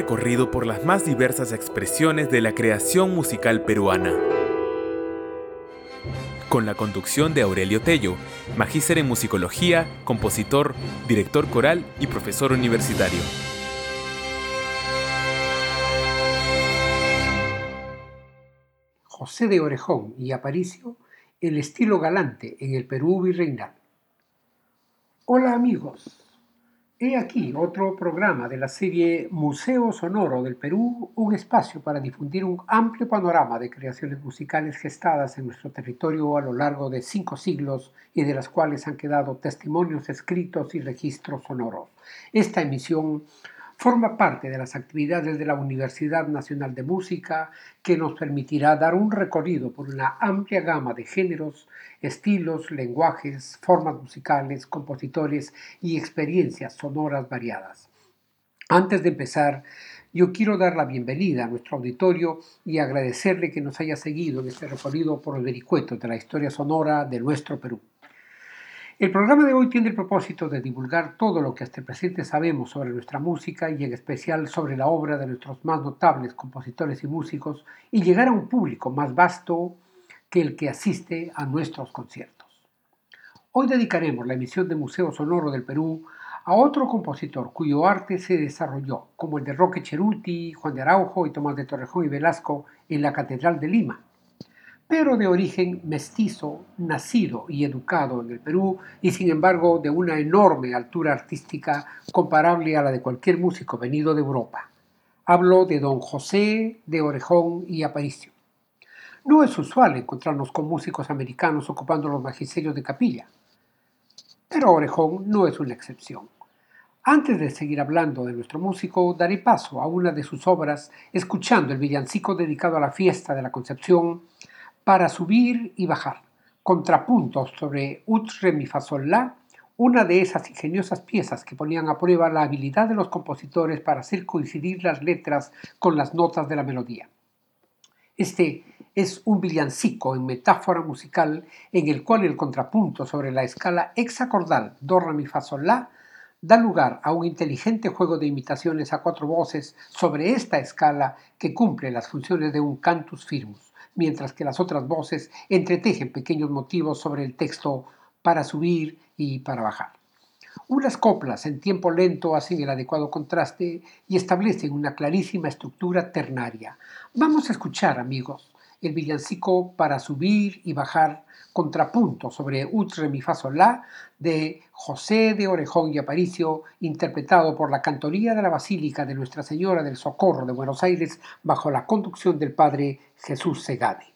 Recorrido por las más diversas expresiones de la creación musical peruana. Con la conducción de Aurelio Tello, magíster en musicología, compositor, director coral y profesor universitario. José de Orejón y Aparicio, el estilo galante en el Perú virreinal. Hola amigos, he aquí otro programa de la serie Museo Sonoro del Perú, un espacio para difundir un amplio panorama de creaciones musicales gestadas en nuestro territorio a lo largo de cinco siglos y de las cuales han quedado testimonios escritos y registros sonoros. Esta emisión forma parte de las actividades de la Universidad Nacional de Música que nos permitirá dar un recorrido por una amplia gama de géneros, estilos, lenguajes, formas musicales, compositores y experiencias sonoras variadas. Antes de empezar, yo quiero dar la bienvenida a nuestro auditorio y agradecerle que nos haya seguido en este recorrido por los vericuetos de la historia sonora de nuestro Perú. El programa de hoy tiene el propósito de divulgar todo lo que hasta el presente sabemos sobre nuestra música y en especial sobre la obra de nuestros más notables compositores y músicos y llegar a un público más vasto que el que asiste a nuestros conciertos. Hoy dedicaremos la emisión de Museo Sonoro del Perú a otro compositor cuyo arte se desarrolló, como el de Roque Cheruti, Juan de Araujo y Tomás de Torrejón y Velasco, en la Catedral de Lima, pero de origen mestizo, nacido y educado en el Perú y sin embargo de una enorme altura artística comparable a la de cualquier músico venido de Europa. Hablo de don José de Orejón y Aparicio. No es usual encontrarnos con músicos americanos ocupando los magisterios de capilla, pero Orejón no es una excepción. Antes de seguir hablando de nuestro músico, daré paso a una de sus obras, escuchando el villancico dedicado a la fiesta de la Concepción, para subir y bajar, contrapuntos sobre ut, re, mi, fa, sol, la, una de esas ingeniosas piezas que ponían a prueba la habilidad de los compositores para hacer coincidir las letras con las notas de la melodía. Este es un villancico en metáfora musical en el cual el contrapunto sobre la escala hexacordal do, re, mi, fa, sol, la da lugar a un inteligente juego de imitaciones a cuatro voces sobre esta escala que cumple las funciones de un cantus firmus mientras que las otras voces entretejen pequeños motivos sobre el texto para subir y para bajar. Unas coplas en tiempo lento hacen el adecuado contraste y establecen una clarísima estructura ternaria. Vamos a escuchar, amigos, el villancico para subir y bajar contrapunto sobre Ut, Re, Mi, Fa, Sol, La de José de Orejón y Aparicio, interpretado por la Cantoría de la Basílica de Nuestra Señora del Socorro de Buenos Aires bajo la conducción del Padre Jesús Segade.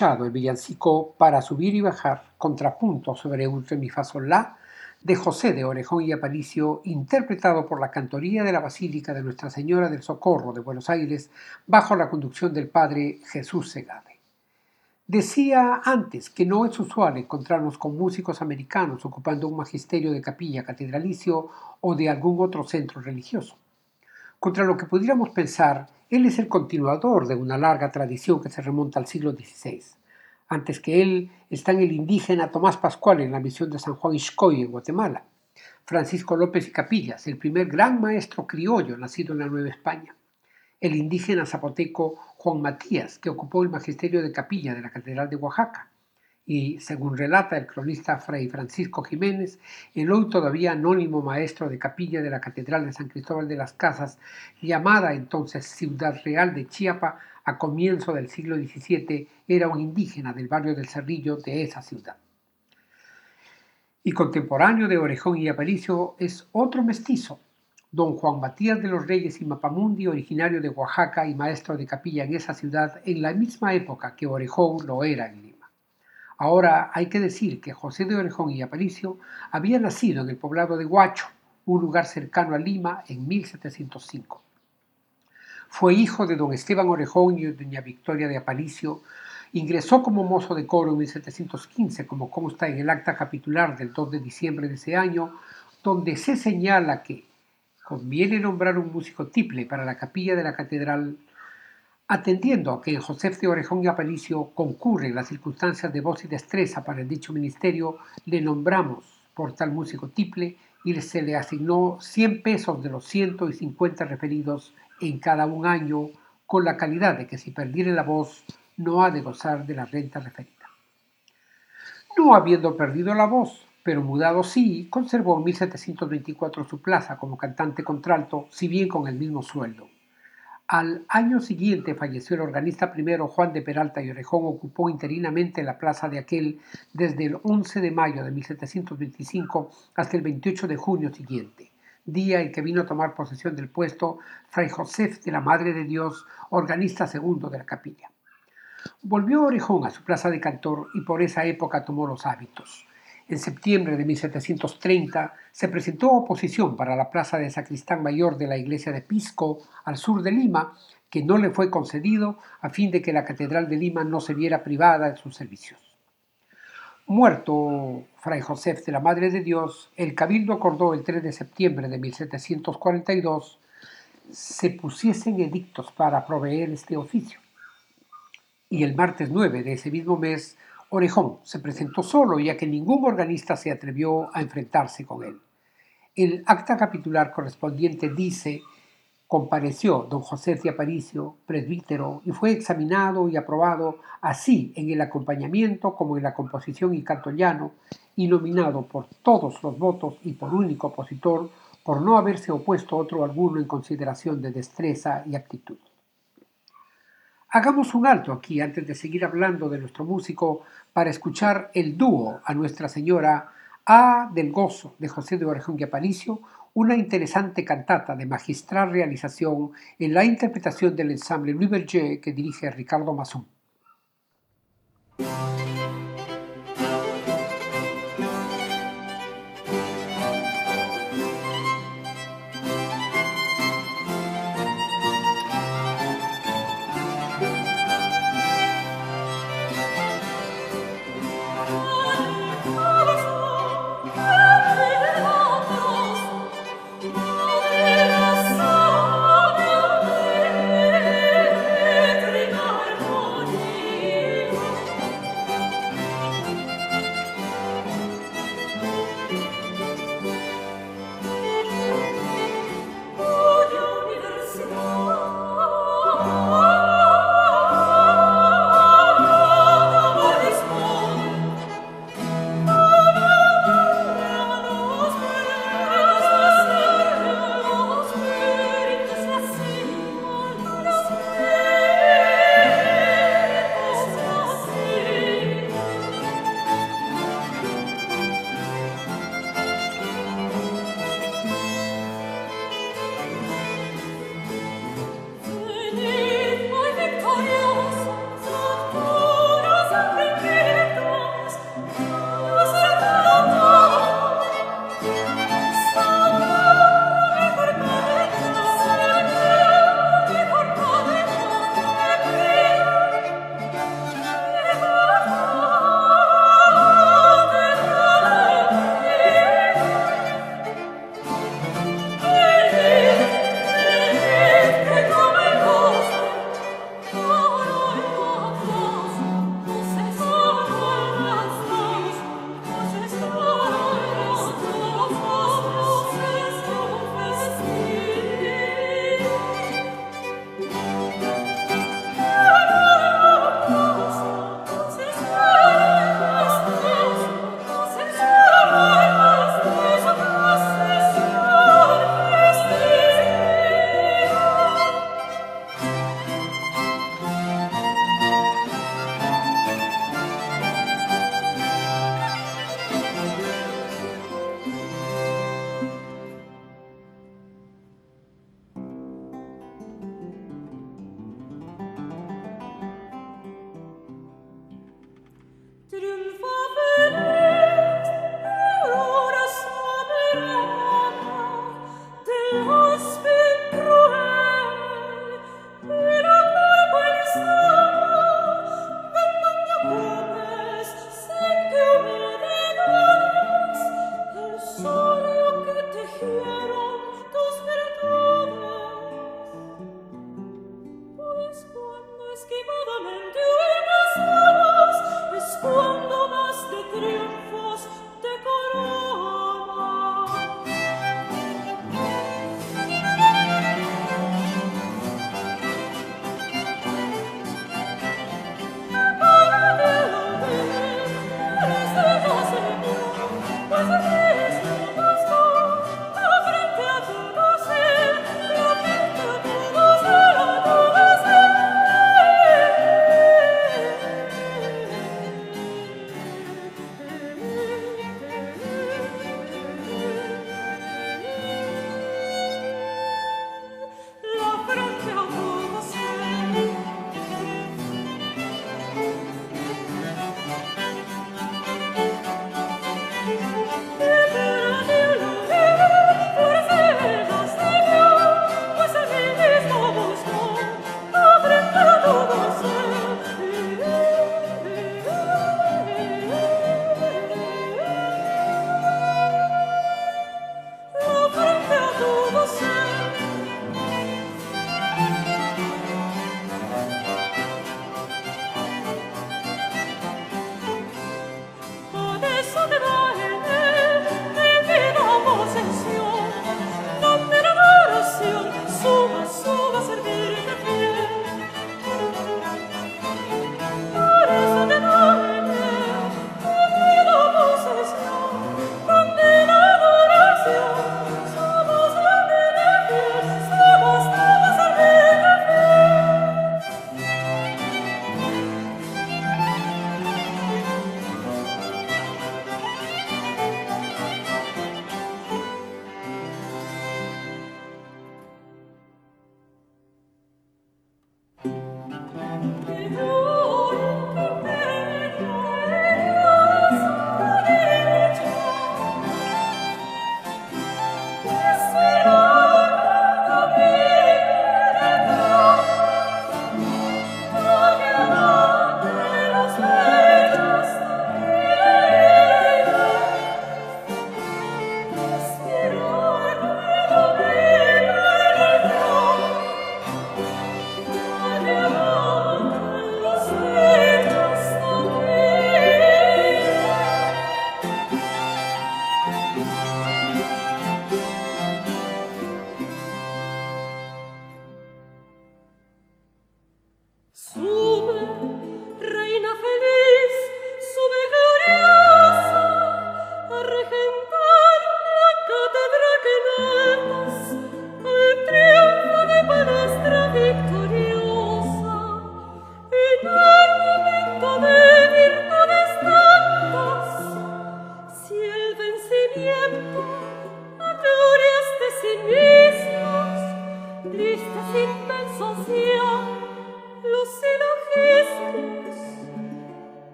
El villancico Para subir y bajar, contrapunto sobre un mi fa sol la de José de Orejón y Aparicio, interpretado por la Cantoría de la Basílica de Nuestra Señora del Socorro de Buenos Aires, bajo la conducción del padre Jesús Segade. Decía antes que no es usual encontrarnos con músicos americanos ocupando un magisterio de capilla catedralicio o de algún otro centro religioso. Contra lo que pudiéramos pensar, él es el continuador de una larga tradición que se remonta al siglo XVI. Antes que él están el indígena Tomás Pascual en la misión de San Juan Ixcoy en Guatemala, Francisco López y Capillas, el primer gran maestro criollo nacido en la Nueva España, el indígena zapoteco Juan Matías, que ocupó el magisterio de capilla de la Catedral de Oaxaca, y, según relata el cronista Fray Francisco Jiménez, el hoy todavía anónimo maestro de capilla de la Catedral de San Cristóbal de las Casas, llamada entonces Ciudad Real de Chiapa a comienzo del siglo XVII, era un indígena del barrio del Cerrillo de esa ciudad. Y contemporáneo de Orejón y Aparicio es otro mestizo, don Juan Matías de los Reyes y Mapamundi, originario de Oaxaca y maestro de capilla en esa ciudad en la misma época que Orejón lo era en. Ahora hay que decir que José de Orejón y Aparicio había nacido en el poblado de Huacho, un lugar cercano a Lima, en 1705. Fue hijo de don Esteban Orejón y doña Victoria de Aparicio. Ingresó como mozo de coro en 1715, como consta en el acta capitular del 2 de diciembre de ese año, donde se señala que conviene nombrar un músico tiple para la capilla de la catedral Atendiendo a que José de Orejón y Aparicio concurren las circunstancias de voz y destreza para el dicho ministerio, le nombramos por tal músico tiple y se le asignó 100 pesos de los 150 referidos en cada un año, con la calidad de que si perdiere la voz no ha de gozar de la renta referida. No habiendo perdido la voz, pero mudado sí, conservó en 1724 su plaza como cantante contralto, si bien con el mismo sueldo. Al año siguiente falleció el organista primero Juan de Peralta y Orejón, ocupó interinamente la plaza de aquel desde el 11 de mayo de 1725 hasta el 28 de junio siguiente, día en que vino a tomar posesión del puesto Fray José de la Madre de Dios, organista segundo de la capilla. Volvió Orejón a su plaza de cantor y por esa época tomó los hábitos. En septiembre de 1730 se presentó oposición para la plaza de sacristán mayor de la iglesia de Pisco, al sur de Lima, que no le fue concedido a fin de que la Catedral de Lima no se viera privada de sus servicios. Muerto Fray José de la Madre de Dios, el Cabildo acordó el 3 de septiembre de 1742 se pusiesen edictos para proveer este oficio. Y el martes 9 de ese mismo mes Orejón se presentó solo ya que ningún organista se atrevió a enfrentarse con él. El acta capitular correspondiente dice compareció don José de Aparicio, presbítero, y fue examinado y aprobado así en el acompañamiento como en la composición y canto llano, y nominado por todos los votos y por único opositor por no haberse opuesto otro alguno en consideración de destreza y actitud. Hagamos un alto aquí antes de seguir hablando de nuestro músico para escuchar el dúo a Nuestra Señora A del Gozo de José de Orejón y Aparicio, una interesante cantata de magistral realización en la interpretación del ensamble Louis Berger que dirige Ricardo Masson.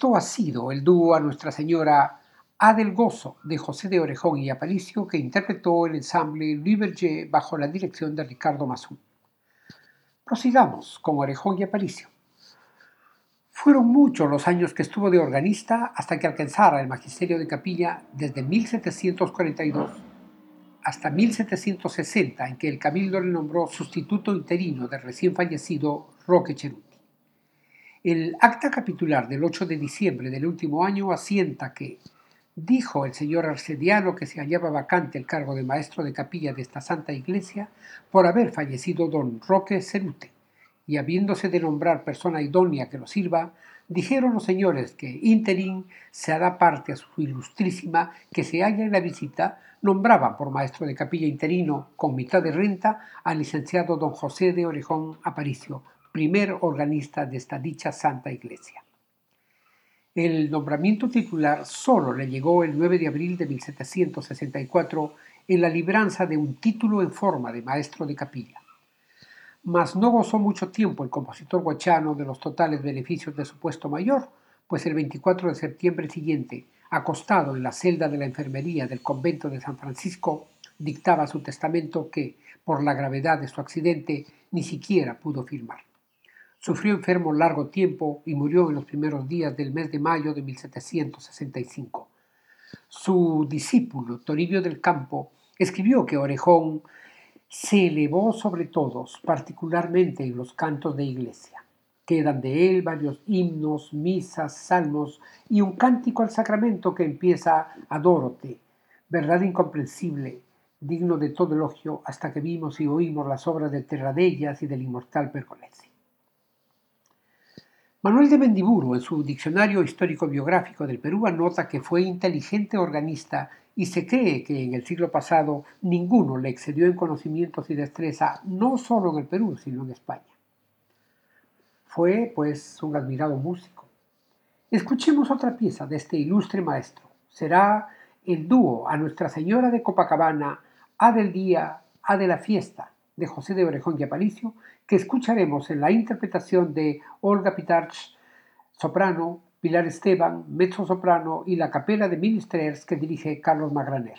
Esto ha sido el dúo a Nuestra Señora A del Gozo de José de Orejón y Aparicio que interpretó el ensamble Louis bajo la dirección de Ricardo Mazú. Prosigamos con Orejón y Aparicio. Fueron muchos los años que estuvo de organista hasta que alcanzara el magisterio de capilla desde 1742 hasta 1760 en que el cabildo le nombró sustituto interino del recién fallecido Roque Cheruti. El acta capitular del 8 de diciembre del último año asienta que dijo el señor Arcediano que se hallaba vacante el cargo de maestro de capilla de esta santa iglesia por haber fallecido don Roque Cerute, y habiéndose de nombrar persona idónea que lo sirva, dijeron los señores que interín se hará parte a su ilustrísima que se halla en la visita, nombraban por maestro de capilla interino con mitad de renta al licenciado don José de Orejón Aparicio, primer organista de esta dicha santa iglesia. El nombramiento titular solo le llegó el 9 de abril de 1764 en la libranza de un título en forma de maestro de capilla. Mas no gozó mucho tiempo el compositor guachano de los totales beneficios de su puesto mayor, pues el 24 de septiembre siguiente, acostado en la celda de la enfermería del convento de San Francisco, dictaba su testamento que, por la gravedad de su accidente, ni siquiera pudo firmar. Sufrió enfermo largo tiempo y murió en los primeros días del mes de mayo de 1765. Su discípulo, Toribio del Campo, escribió que Orejón se elevó sobre todos, particularmente en los cantos de iglesia. Quedan de él varios himnos, misas, salmos y un cántico al sacramento que empieza Adórote, verdad incomprensible, digno de todo elogio hasta que vimos y oímos las obras de Terradellas y del inmortal Pergolesi. Manuel de Mendiburu, en su Diccionario Histórico-Biográfico del Perú, anota que fue inteligente organista y se cree que en el siglo pasado ninguno le excedió en conocimientos y destreza, no solo en el Perú, sino en España. Fue, pues, un admirado músico. Escuchemos otra pieza de este ilustre maestro. Será el dúo a Nuestra Señora de Copacabana, A del Día, A de la Fiesta, de José de Orejón y Aparicio, que escucharemos en la interpretación de Olga Pitarch, soprano, Pilar Esteban, mezzo soprano y la capela de Ministers que dirige Carlos Magraner.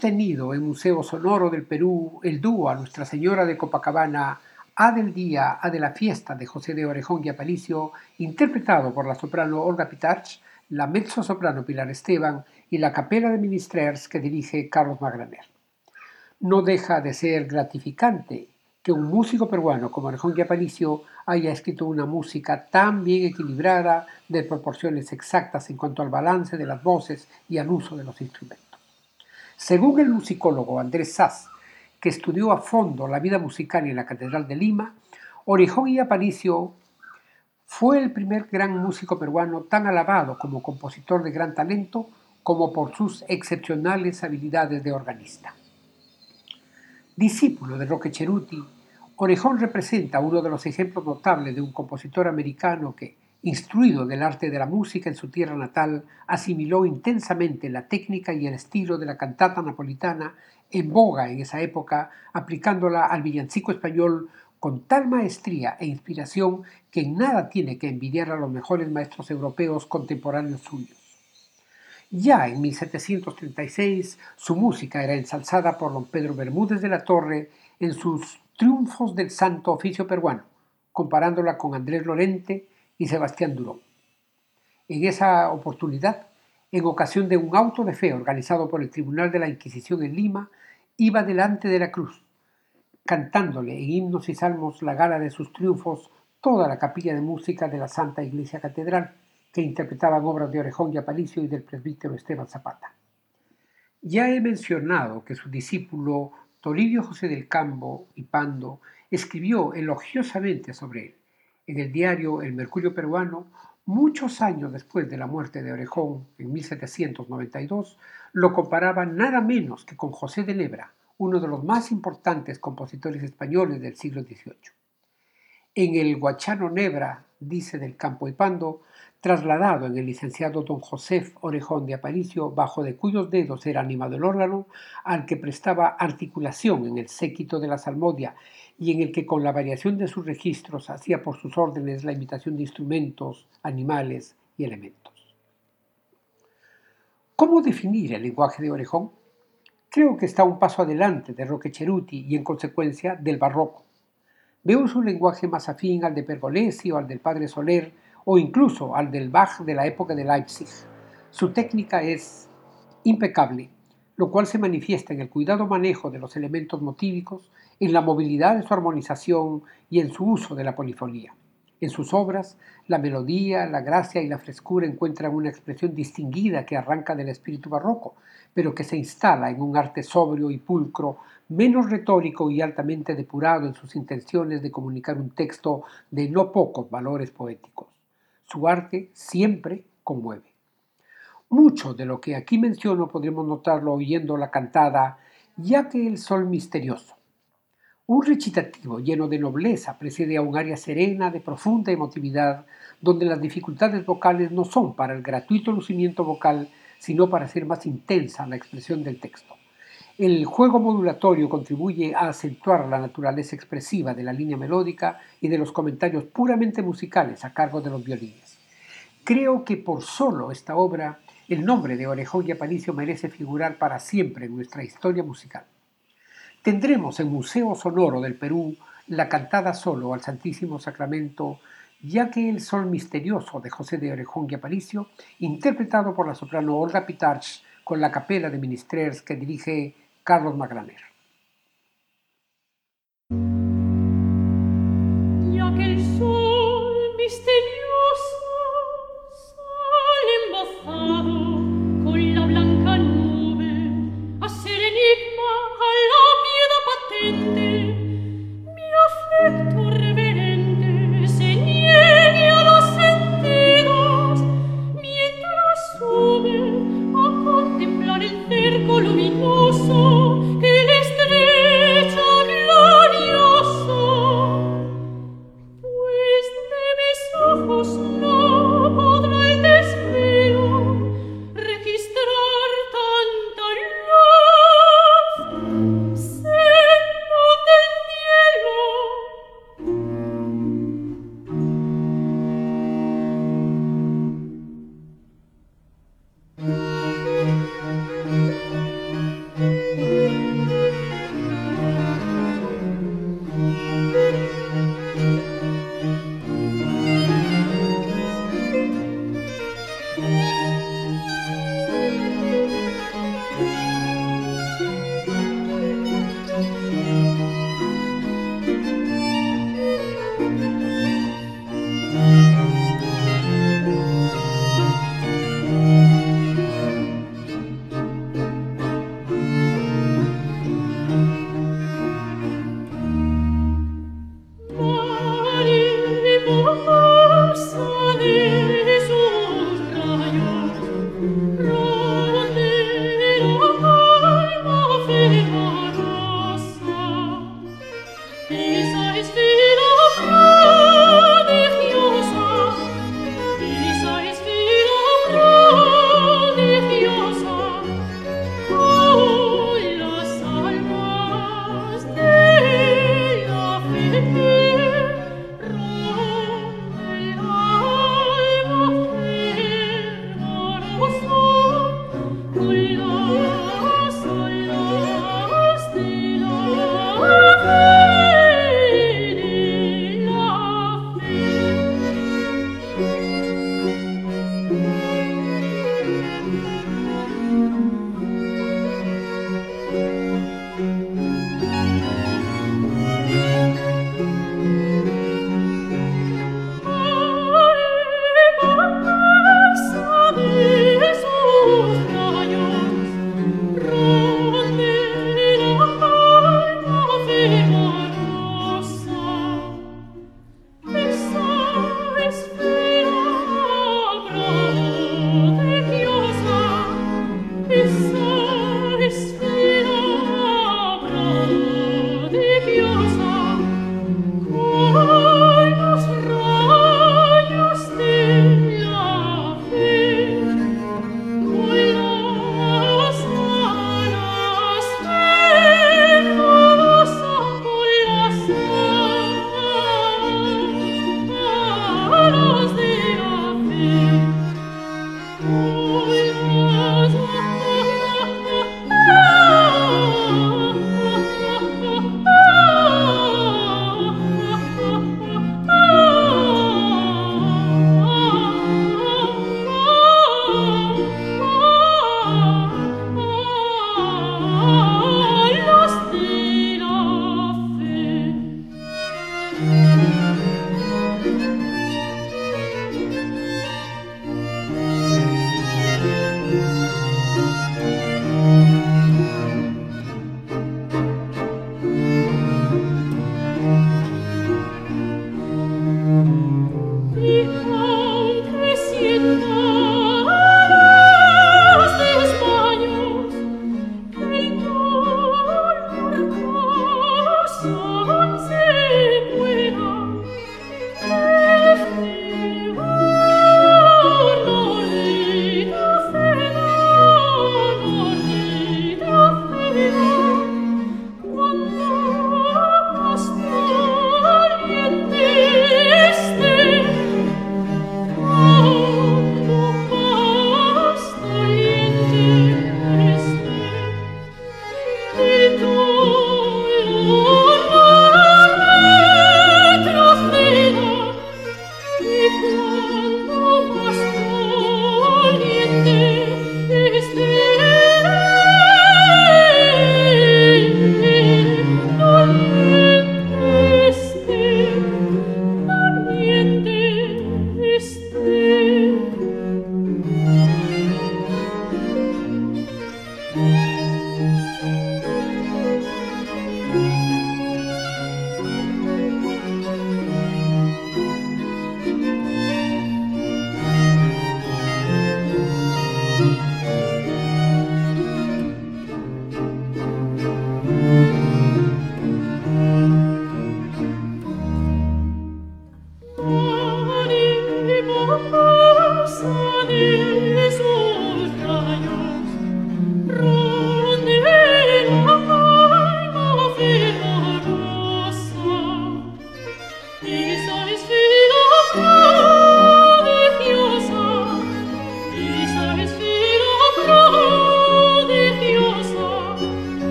Tenido en Museo Sonoro del Perú el dúo a Nuestra Señora de Copacabana, A del Día, A de la Fiesta de José de Orejón y Aparicio, interpretado por la soprano Olga Pitarch, la mezzo-soprano Pilar Esteban y la capela de Ministrers que dirige Carlos Magraner. No deja de ser gratificante que un músico peruano como Orejón y Aparicio haya escrito una música tan bien equilibrada, de proporciones exactas en cuanto al balance de las voces y al uso de los instrumentos. Según el musicólogo Andrés Sass, que estudió a fondo la vida musical en la Catedral de Lima, Orejón y Aparicio fue el primer gran músico peruano tan alabado como compositor de gran talento como por sus excepcionales habilidades de organista. Discípulo de Roque Cheruti, Orejón representa uno de los ejemplos notables de un compositor americano que, Instruido del arte de la música en su tierra natal, asimiló intensamente la técnica y el estilo de la cantata napolitana en boga en esa época, aplicándola al villancico español con tal maestría e inspiración que en nada tiene que envidiar a los mejores maestros europeos contemporáneos suyos. Ya en 1736 su música era ensalzada por don Pedro Bermúdez de la Torre en sus Triunfos del Santo Oficio Peruano, comparándola con Andrés Lorente, y Sebastián Duró. En esa oportunidad, en ocasión de un auto de fe organizado por el Tribunal de la Inquisición en Lima, iba delante de la cruz, cantándole en himnos y salmos la gala de sus triunfos toda la capilla de música de la Santa Iglesia Catedral, que interpretaban obras de Orejón y Aparicio y del presbítero Esteban Zapata. Ya he mencionado que su discípulo Toribio José del Campo y Pando escribió elogiosamente sobre él en el diario El Mercurio Peruano, muchos años después de la muerte de Orejón, en 1792, lo comparaba nada menos que con José de Nebra, uno de los más importantes compositores españoles del siglo XVIII. En el Guachano Nebra, dice del Campo y Pando, trasladado en el licenciado don José Orejón de Aparicio, bajo de cuyos dedos era animado el órgano, al que prestaba articulación en el séquito de la salmodia y en el que con la variación de sus registros hacía por sus órdenes la imitación de instrumentos, animales y elementos. ¿Cómo definir el lenguaje de Orejón? Creo que está un paso adelante de Roque Ceruti y en consecuencia del barroco. Veo su lenguaje más afín al de Pergolesi o al del padre Soler o incluso al del Bach de la época de Leipzig. Su técnica es impecable lo cual se manifiesta en el cuidado manejo de los elementos motívicos, en la movilidad de su armonización y en su uso de la polifonía. En sus obras, la melodía, la gracia y la frescura encuentran una expresión distinguida que arranca del espíritu barroco, pero que se instala en un arte sobrio y pulcro, menos retórico y altamente depurado en sus intenciones de comunicar un texto de no pocos valores poéticos. Su arte siempre conmueve. Mucho de lo que aquí menciono podremos notarlo oyendo la cantada Ya que el sol misterioso. Un recitativo lleno de nobleza precede a un área serena de profunda emotividad, donde las dificultades vocales no son para el gratuito lucimiento vocal, sino para hacer más intensa la expresión del texto. El juego modulatorio contribuye a acentuar la naturaleza expresiva de la línea melódica y de los comentarios puramente musicales a cargo de los violines. Creo que por solo esta obra el nombre de Orejón y Aparicio merece figurar para siempre en nuestra historia musical. Tendremos en Museo Sonoro del Perú la cantada solo al Santísimo Sacramento, ya que el sol misterioso de José de Orejón y Aparicio, interpretado por la soprano Olga Pitarch con la capela de Ministrers que dirige Carlos Magraner.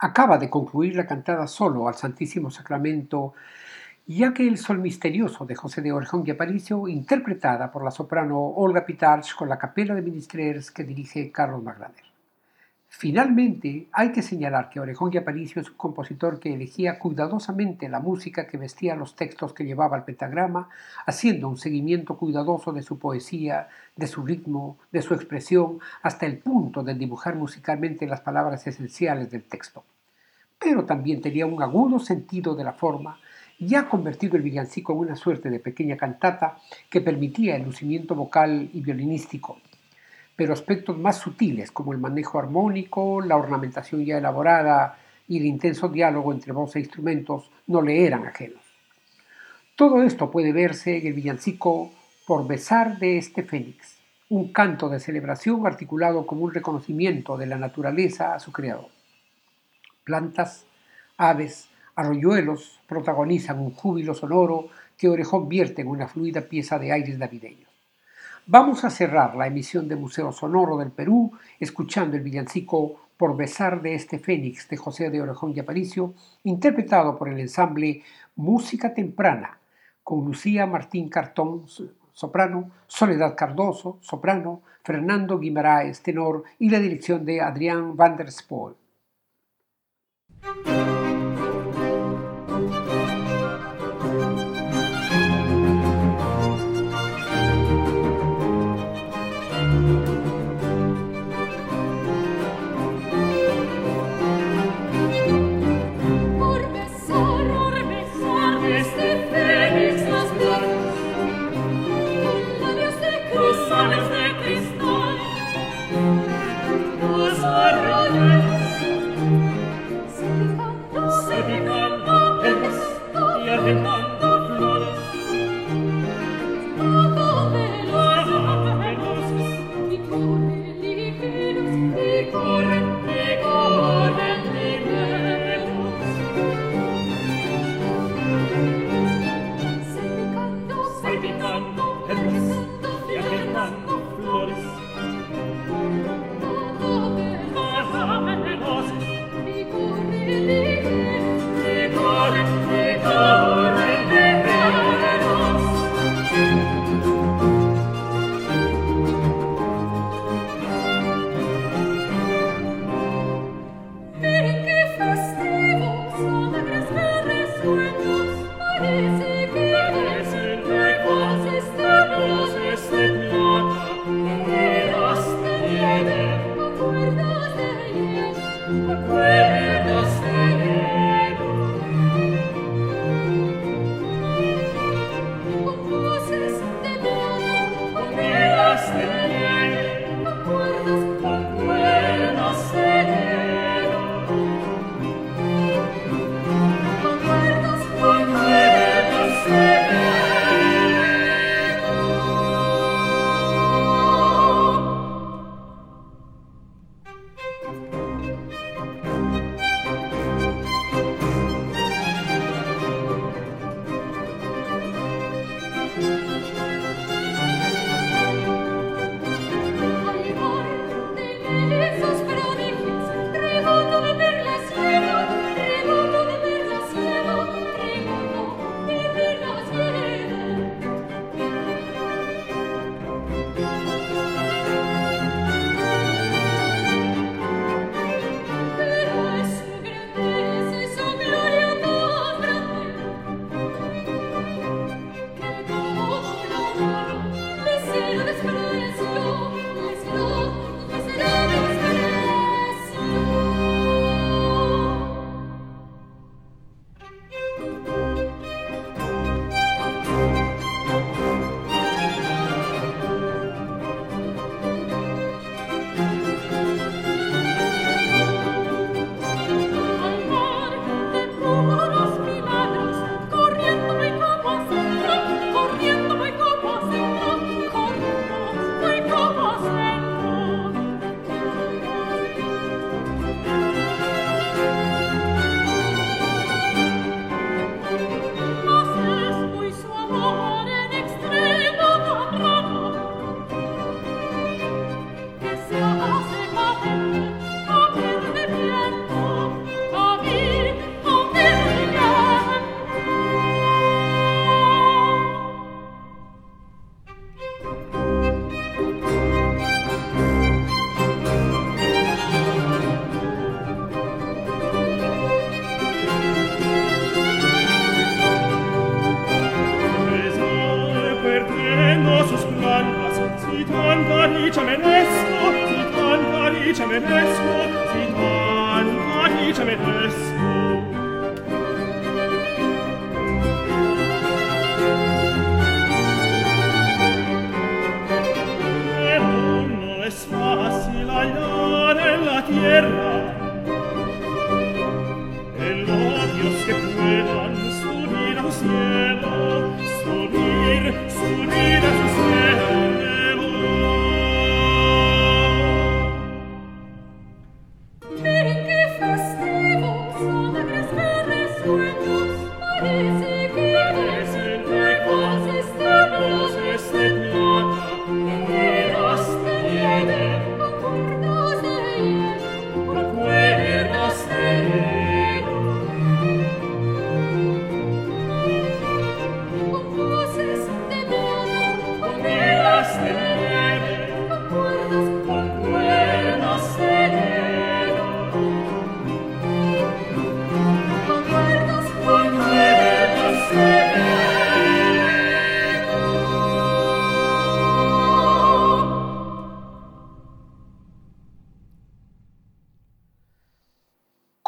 Acaba de concluir la cantada solo al Santísimo Sacramento, ya que el Sol Misterioso de José de Orejón y Aparicio, interpretada por la soprano Olga Pitarch con la capela de Ministrers que dirige Carlos Maglaner. Finalmente, hay que señalar que Orejón y Aparicio es un compositor que elegía cuidadosamente la música que vestía los textos que llevaba al pentagrama, haciendo un seguimiento cuidadoso de su poesía, de su ritmo, de su expresión, hasta el punto de dibujar musicalmente las palabras esenciales del texto. Pero también tenía un agudo sentido de la forma, ya convertido el villancico en una suerte de pequeña cantata que permitía el lucimiento vocal y violinístico pero aspectos más sutiles como el manejo armónico, la ornamentación ya elaborada y el intenso diálogo entre voz e instrumentos no le eran ajenos. Todo esto puede verse en el villancico Por besar de este fénix, un canto de celebración articulado como un reconocimiento de la naturaleza a su creador. Plantas, aves, arroyuelos protagonizan un júbilo sonoro que Orejón vierte en una fluida pieza de aires navideños. Vamos a cerrar la emisión de Museo Sonoro del Perú escuchando el villancico Por besar de este Fénix de José de Orejón y Aparicio, interpretado por el ensamble Música Temprana, con Lucía Martín Cartón, soprano, Soledad Cardoso, soprano, Fernando Guimaraes, tenor, y la dirección de Adrián van der Spoel.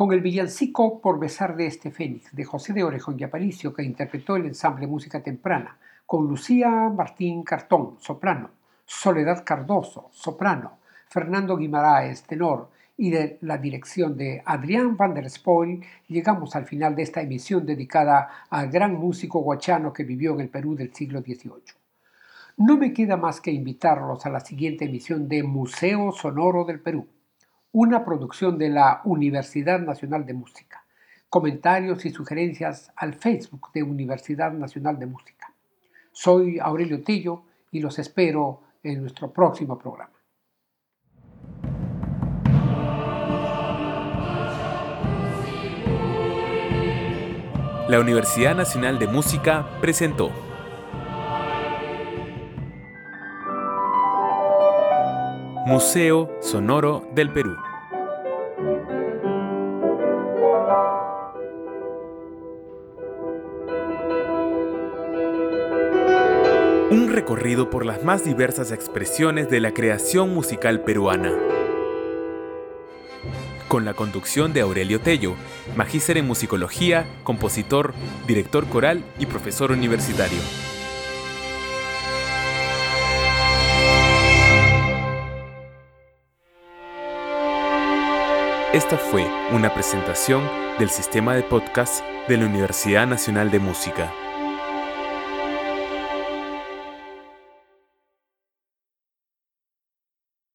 Con el villancico Por besar de este fénix de José de Orejón y Aparicio que interpretó el ensamble Música Temprana, con Lucía Martín Cartón, soprano, Soledad Cardoso, soprano, Fernando Guimaraes, tenor, y de la dirección de Adrián van der Spoil, llegamos al final de esta emisión dedicada al gran músico guachano que vivió en el Perú del siglo XVIII. No me queda más que invitarlos a la siguiente emisión de Museo Sonoro del Perú, una producción de la Universidad Nacional de Música. Comentarios y sugerencias al Facebook de Universidad Nacional de Música. Soy Aurelio Tillo y los espero en nuestro próximo programa. La Universidad Nacional de Música presentó Museo Sonoro del Perú. Un recorrido por las más diversas expresiones de la creación musical peruana. Con la conducción de Aurelio Tello, magíster en musicología, compositor, director coral y profesor universitario. Esta fue una presentación del sistema de podcast de la Universidad Nacional de Música.